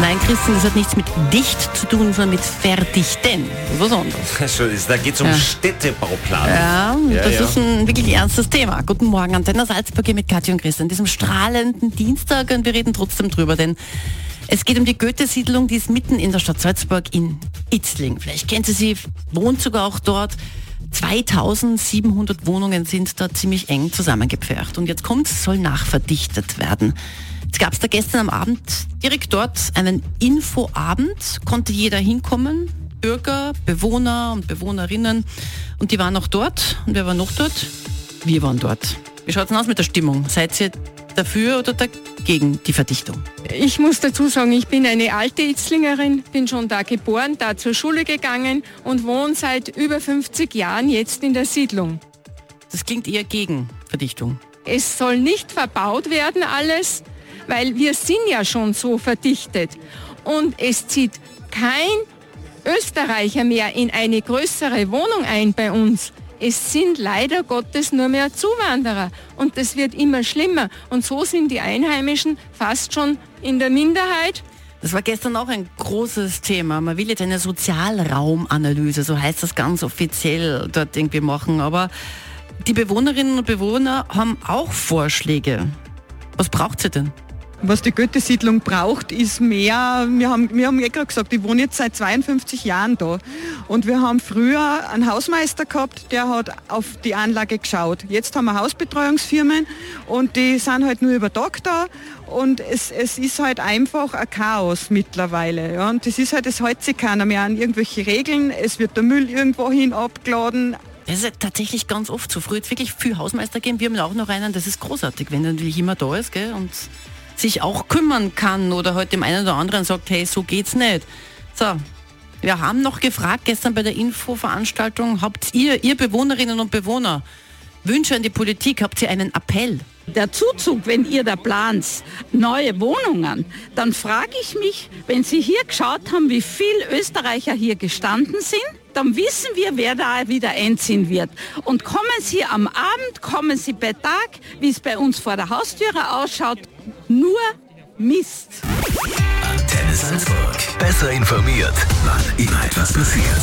Nein, Christian, das hat nichts mit dicht zu tun, sondern mit verdichten. Was anderes. Da geht es um ja. Städtebauplan. Ja, ja das ja. ist ein wirklich ernstes Thema. Guten Morgen, Antenne Salzburg mit Katja und Christian. Diesem strahlenden Dienstag und wir reden trotzdem drüber, denn es geht um die Goethe-Siedlung, die ist mitten in der Stadt Salzburg in Itzling. Vielleicht kennt sie sie, wohnt sogar auch dort. 2700 Wohnungen sind da ziemlich eng zusammengepfercht. Und jetzt kommt, es soll nachverdichtet werden. Jetzt gab es da gestern am Abend direkt dort einen Infoabend, konnte jeder hinkommen, Bürger, Bewohner und Bewohnerinnen. Und die waren auch dort. Und wer war noch dort? Wir waren dort. Wie schaut es denn aus mit der Stimmung? Seid ihr dafür oder dagegen die Verdichtung? Ich muss dazu sagen, ich bin eine alte Itzlingerin, bin schon da geboren, da zur Schule gegangen und wohne seit über 50 Jahren jetzt in der Siedlung. Das klingt eher gegen Verdichtung. Es soll nicht verbaut werden alles weil wir sind ja schon so verdichtet. Und es zieht kein Österreicher mehr in eine größere Wohnung ein bei uns. Es sind leider Gottes nur mehr Zuwanderer und das wird immer schlimmer. Und so sind die Einheimischen fast schon in der Minderheit. Das war gestern auch ein großes Thema. Man will jetzt eine Sozialraumanalyse, so heißt das ganz offiziell dort irgendwie machen. Aber die Bewohnerinnen und Bewohner haben auch Vorschläge. Was braucht sie denn? Was die Goethe-Siedlung braucht, ist mehr, wir haben, wir haben eh gerade gesagt, ich wohne jetzt seit 52 Jahren da und wir haben früher einen Hausmeister gehabt, der hat auf die Anlage geschaut. Jetzt haben wir Hausbetreuungsfirmen und die sind halt nur über Tag da und es, es ist halt einfach ein Chaos mittlerweile. Ja. Und das ist halt, es hält sich keiner mehr an irgendwelche Regeln, es wird der Müll irgendwo hin abgeladen, das ist tatsächlich ganz oft so. Früher jetzt wirklich viel Hausmeister geben. Wir haben auch noch einen, das ist großartig, wenn er natürlich immer da ist gell, und sich auch kümmern kann oder heute halt dem einen oder anderen sagt, hey, so geht's nicht. So, wir haben noch gefragt gestern bei der Infoveranstaltung, habt ihr, ihr Bewohnerinnen und Bewohner, Wünsche an die Politik, habt ihr einen Appell? Der Zuzug, wenn ihr da plant, neue Wohnungen, dann frage ich mich, wenn Sie hier geschaut haben, wie viele Österreicher hier gestanden sind, dann wissen wir, wer da wieder einziehen wird. Und kommen Sie am Abend, kommen Sie bei Tag, wie es bei uns vor der Haustüre ausschaut, nur Mist. Antenne Salzburg. Besser informiert, wann immer etwas passiert.